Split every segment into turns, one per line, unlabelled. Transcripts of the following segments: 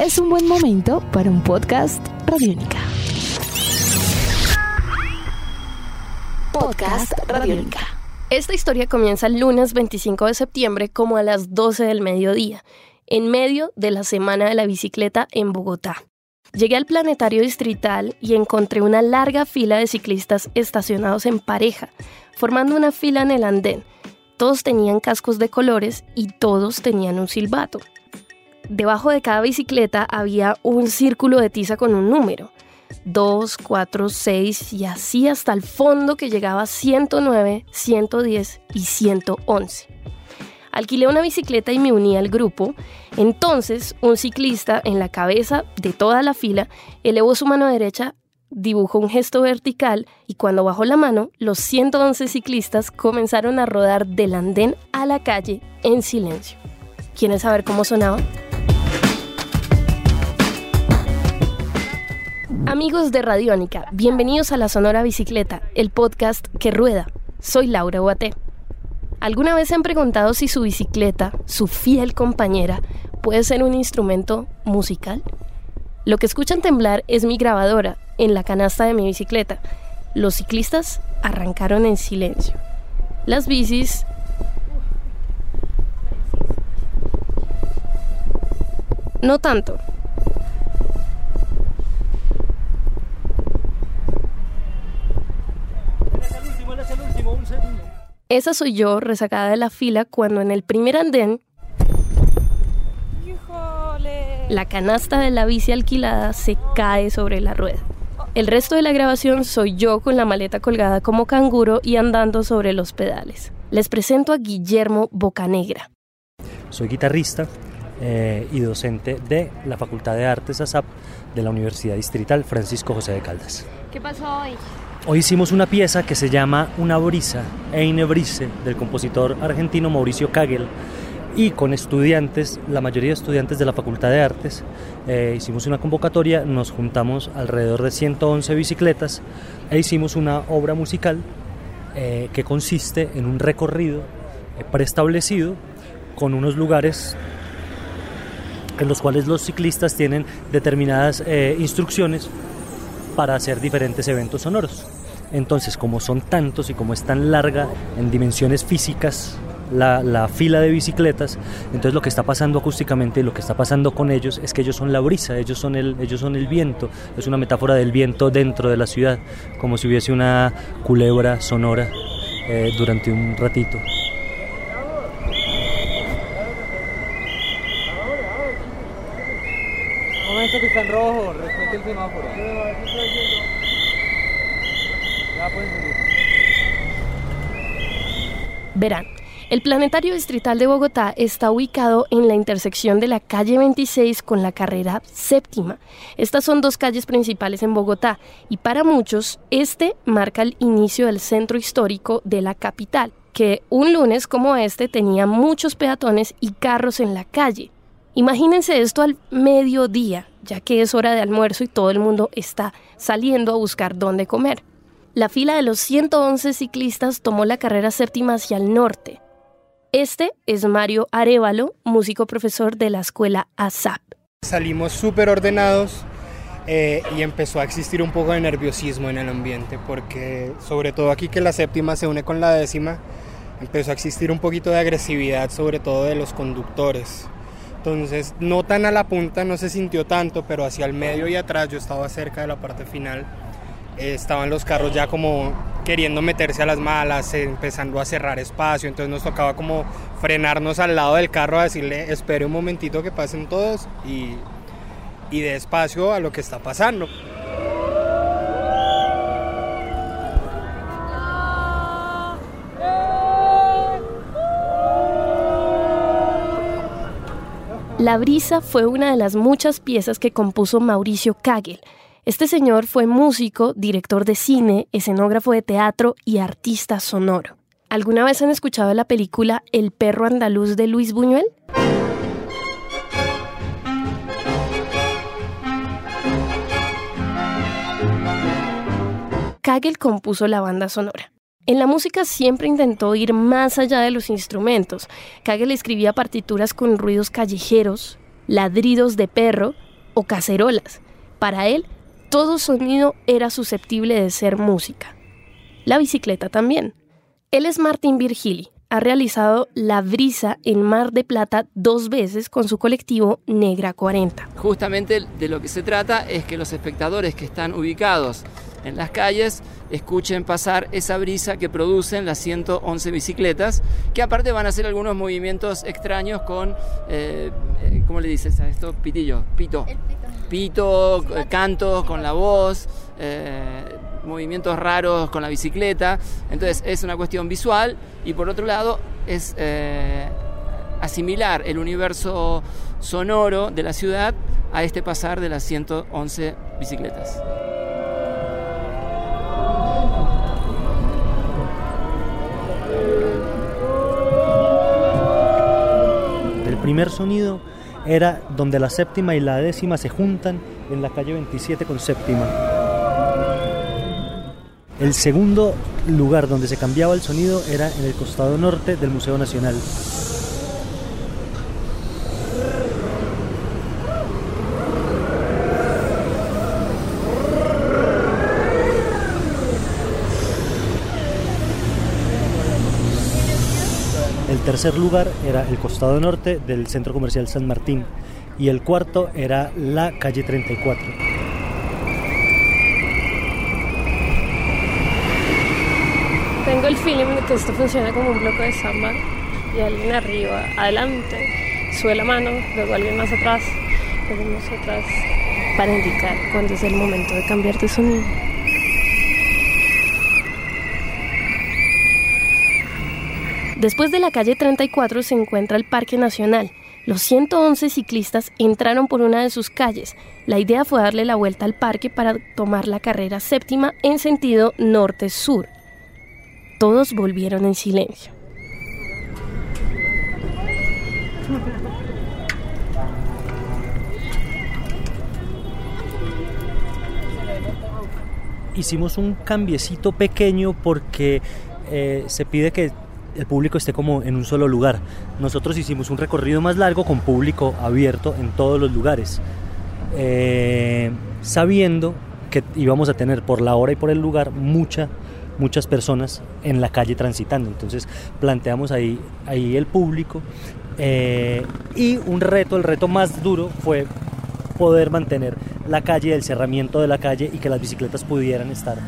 es un buen momento para un podcast Radiónica. Podcast Radiónica.
Esta historia comienza el lunes 25 de septiembre como a las 12 del mediodía, en medio de la Semana de la Bicicleta en Bogotá. Llegué al planetario distrital y encontré una larga fila de ciclistas estacionados en pareja, formando una fila en el andén. Todos tenían cascos de colores y todos tenían un silbato. Debajo de cada bicicleta había un círculo de tiza con un número. 2, 4, 6 y así hasta el fondo que llegaba a 109, 110 y 111. Alquilé una bicicleta y me uní al grupo. Entonces, un ciclista en la cabeza de toda la fila elevó su mano derecha, dibujó un gesto vertical y cuando bajó la mano, los 111 ciclistas comenzaron a rodar del andén a la calle en silencio. ¿Quieren saber cómo sonaba? Amigos de Radiónica, bienvenidos a La Sonora Bicicleta, el podcast que rueda. Soy Laura Uate. ¿Alguna vez se han preguntado si su bicicleta, su fiel compañera, puede ser un instrumento musical? Lo que escuchan temblar es mi grabadora en la canasta de mi bicicleta. Los ciclistas arrancaron en silencio. Las bicis no tanto. Esa soy yo, resacada de la fila, cuando en el primer andén la canasta de la bici alquilada se cae sobre la rueda. El resto de la grabación soy yo con la maleta colgada como canguro y andando sobre los pedales. Les presento a Guillermo Bocanegra.
Soy guitarrista eh, y docente de la Facultad de Artes ASAP de la Universidad Distrital Francisco José de Caldas.
¿Qué pasó hoy?
Hoy hicimos una pieza que se llama Una brisa, Eine Brise, del compositor argentino Mauricio Kagel. Y con estudiantes, la mayoría de estudiantes de la Facultad de Artes, eh, hicimos una convocatoria, nos juntamos alrededor de 111 bicicletas e hicimos una obra musical eh, que consiste en un recorrido eh, preestablecido con unos lugares en los cuales los ciclistas tienen determinadas instrucciones para hacer diferentes eventos sonoros. Entonces, como son tantos y como es tan larga en dimensiones físicas la, fila de bicicletas, entonces lo que está pasando acústicamente y lo que está pasando con ellos es que ellos son la brisa, ellos son el, ellos son el viento, es una metáfora del viento dentro de la ciudad, como si hubiese una culebra sonora eh, durante un ratito.
momento que está en rojo, respete el semáforo. Ya pueden seguir.
Verán, el Planetario Distrital de Bogotá está ubicado en la intersección de la calle 26 con la carrera séptima. Estas son dos calles principales en Bogotá y para muchos este marca el inicio del centro histórico de la capital, que un lunes como este tenía muchos peatones y carros en la calle. Imagínense esto al mediodía, ya que es hora de almuerzo y todo el mundo está saliendo a buscar dónde comer. La fila de los 111 ciclistas tomó la carrera séptima hacia el norte. Este es Mario Arevalo, músico profesor de la escuela ASAP.
Salimos súper ordenados eh, y empezó a existir un poco de nerviosismo en el ambiente, porque sobre todo aquí que la séptima se une con la décima, empezó a existir un poquito de agresividad, sobre todo de los conductores. Entonces, no tan a la punta, no se sintió tanto, pero hacia el medio y atrás, yo estaba cerca de la parte final, eh, estaban los carros ya como queriendo meterse a las malas, eh, empezando a cerrar espacio, entonces nos tocaba como frenarnos al lado del carro a decirle, espere un momentito que pasen todos y, y de espacio a lo que está pasando.
La brisa fue una de las muchas piezas que compuso Mauricio Kagel. Este señor fue músico, director de cine, escenógrafo de teatro y artista sonoro. ¿Alguna vez han escuchado la película El perro andaluz de Luis Buñuel? Kagel compuso la banda sonora. En la música siempre intentó ir más allá de los instrumentos. Kagel escribía partituras con ruidos callejeros, ladridos de perro o cacerolas. Para él, todo sonido era susceptible de ser música. La bicicleta también. Él es Martín Virgili, ha realizado La Brisa en Mar de Plata dos veces con su colectivo Negra 40.
Justamente de lo que se trata es que los espectadores que están ubicados en las calles escuchen pasar esa brisa que producen las 111 bicicletas, que aparte van a hacer algunos movimientos extraños con, eh, eh, ¿cómo le dices a esto? Pitillo, pito. pito. Eh, cantos con la voz movimientos raros con la bicicleta. Entonces es una cuestión visual y por otro lado es eh, asimilar el universo sonoro de la ciudad a este pasar de las 111 bicicletas.
Primer sonido era donde la séptima y la décima se juntan en la calle 27 con séptima. El segundo lugar donde se cambiaba el sonido era en el costado norte del Museo Nacional. El tercer lugar era el costado norte del Centro Comercial San Martín y el cuarto era la calle 34.
Tengo el feeling de que esto funciona como un bloque de samba y alguien arriba, adelante, sube la mano, luego alguien más atrás, luego atrás, para indicar cuándo es el momento de cambiar de sonido. Después de la calle 34 se encuentra el Parque Nacional. Los 111 ciclistas entraron por una de sus calles. La idea fue darle la vuelta al parque para tomar la carrera séptima en sentido norte-sur. Todos volvieron en silencio.
Hicimos un cambiecito pequeño porque eh, se pide que el público esté como en un solo lugar. Nosotros hicimos un recorrido más largo con público abierto en todos los lugares, eh, sabiendo que íbamos a tener por la hora y por el lugar mucha muchas personas en la calle transitando. Entonces planteamos ahí, ahí el público eh, y un reto, el reto más duro fue poder mantener la calle, el cerramiento de la calle y que las bicicletas pudieran estar,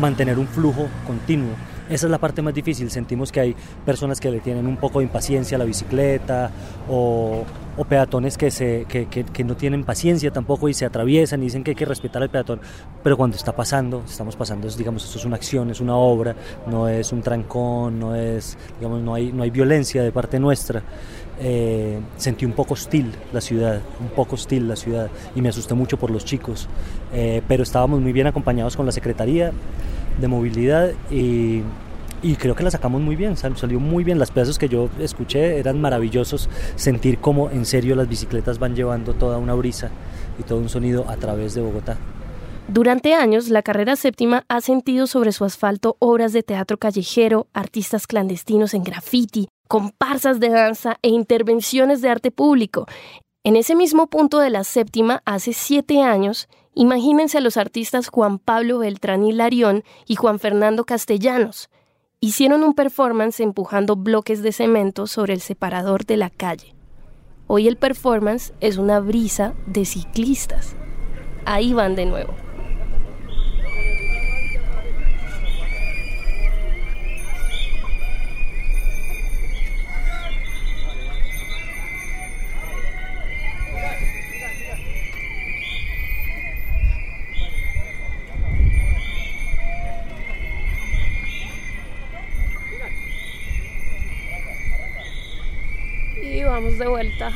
mantener un flujo continuo. Esa es la parte más difícil. Sentimos que hay personas que le tienen un poco de impaciencia a la bicicleta o, peatones que, no tienen paciencia tampoco y se atraviesan y dicen que hay que respetar al peatón, pero cuando está pasando, estamos pasando, digamos, esto es una acción, es una obra, no es un trancón, no es, digamos, no hay, no hay violencia de parte nuestra. Eh, sentí un poco hostil la ciudad, un poco hostil la ciudad y me asusté mucho por los chicos, eh, pero estábamos muy bien acompañados con la Secretaría de Movilidad y creo que la sacamos muy bien, salió muy bien. Las pedazos que yo escuché eran maravillosos. Sentir cómo en serio las bicicletas van llevando toda una brisa y todo un sonido a través de Bogotá.
Durante años, la carrera séptima ha sentido sobre su asfalto obras de teatro callejero, artistas clandestinos en graffiti, comparsas de danza e intervenciones de arte público. En ese mismo punto de la séptima, hace siete años, imagínense a los artistas Juan Pablo Beltrán y Larión y Juan Fernando Castellanos hicieron un performance empujando bloques de cemento sobre el separador de la calle. Hoy el performance es una brisa de ciclistas. Ahí van de nuevo. De vuelta.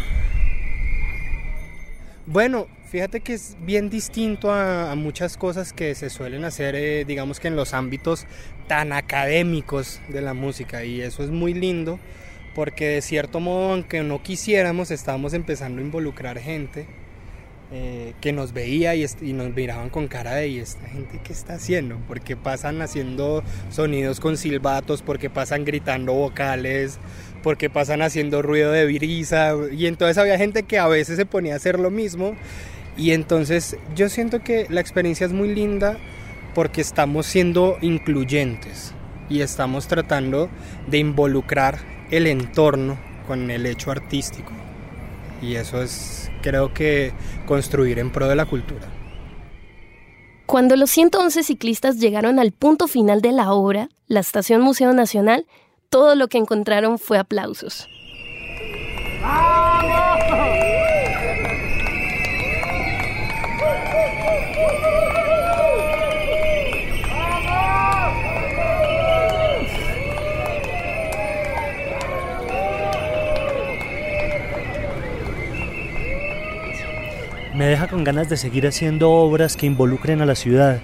Bueno, fíjate que es bien distinto a, muchas cosas que se suelen hacer, eh, digamos que en los ámbitos tan académicos de la música y eso es muy lindo porque de cierto modo, aunque no quisiéramos, estábamos empezando a involucrar gente eh, que nos veía y, y, nos miraban con cara de ¿y esta gente qué está haciendo? Porque pasan haciendo sonidos con silbatos, porque pasan gritando vocales, porque pasan haciendo ruido de brisa y entonces había gente que a veces se ponía a hacer lo mismo Y entonces yo siento que la experiencia es muy linda porque estamos siendo incluyentes y estamos tratando de involucrar el entorno con el hecho artístico. Y eso es, creo que, construir en pro de la cultura.
Cuando los 111 ciclistas llegaron al punto final de la obra, la Estación Museo Nacional, todo lo que encontraron fue aplausos.
me deja con ganas de seguir haciendo obras que involucren a la ciudad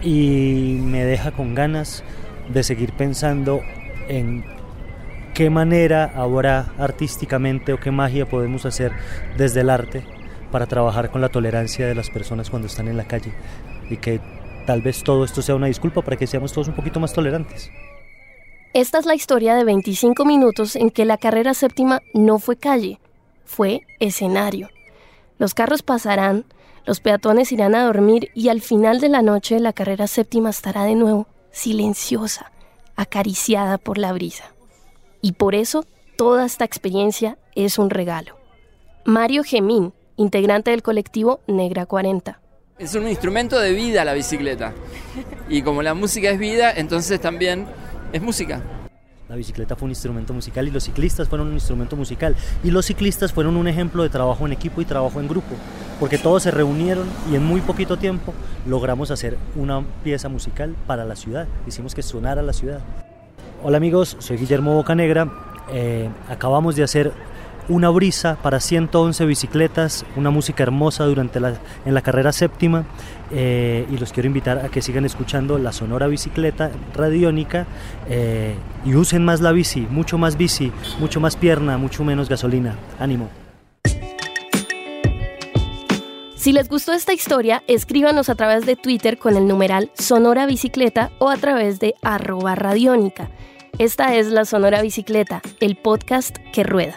y me deja con ganas de seguir pensando en qué manera habrá artísticamente o qué magia podemos hacer desde el arte para trabajar con la tolerancia de las personas cuando están en la calle y que tal vez todo esto sea una disculpa para que seamos todos un poquito más tolerantes.
Esta es la historia de 25 minutos en que la carrera séptima no fue calle, fue escenario. Los carros pasarán, los peatones irán a dormir y al final de la noche la carrera séptima estará de nuevo silenciosa, acariciada por la brisa. Y por eso toda esta experiencia es un regalo. Mario Gemín, integrante del colectivo Negra 40.
Es un instrumento de vida la bicicleta. Y como la música es vida, entonces también es música.
La bicicleta fue un instrumento musical y los ciclistas fueron un instrumento musical. Y los ciclistas fueron un ejemplo de trabajo en equipo y trabajo en grupo, porque todos se reunieron y en muy poquito tiempo logramos hacer una pieza musical para la ciudad. Hicimos que sonara la ciudad. Hola amigos, soy Guillermo Bocanegra. Eh, acabamos de hacer una brisa para 111 bicicletas, una música hermosa durante la, en la carrera séptima eh, y los quiero invitar a que sigan escuchando la sonora bicicleta radiónica eh, y usen más la bici, mucho más bici, mucho más pierna, mucho menos gasolina. Ánimo.
Si les gustó esta historia, escríbanos a través de Twitter con el numeral Sonora Bicicleta o a través de arroba radiónica. Esta es La Sonora Bicicleta, el podcast que rueda.